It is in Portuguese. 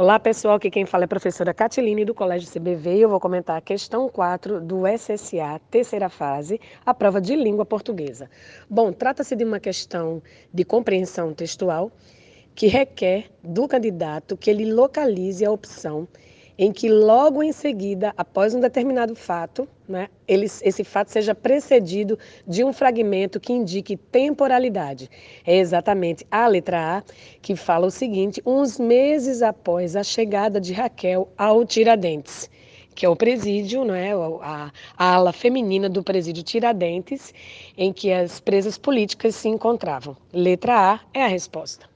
Olá pessoal, aqui quem fala é a professora Catiline do Colégio CBV e eu vou comentar a questão 4 do SSA, terceira fase, a prova de língua portuguesa. Bom, trata-se de uma questão de compreensão textual que requer do candidato que ele localize a opção em que logo em seguida, após um determinado fato, né, ele, esse fato seja precedido de um fragmento que indique temporalidade. É exatamente a letra A que fala o seguinte: uns meses após a chegada de Raquel ao Tiradentes que é o presídio, não é? a, a ala feminina do presídio Tiradentes, em que as presas políticas se encontravam. Letra A é a resposta.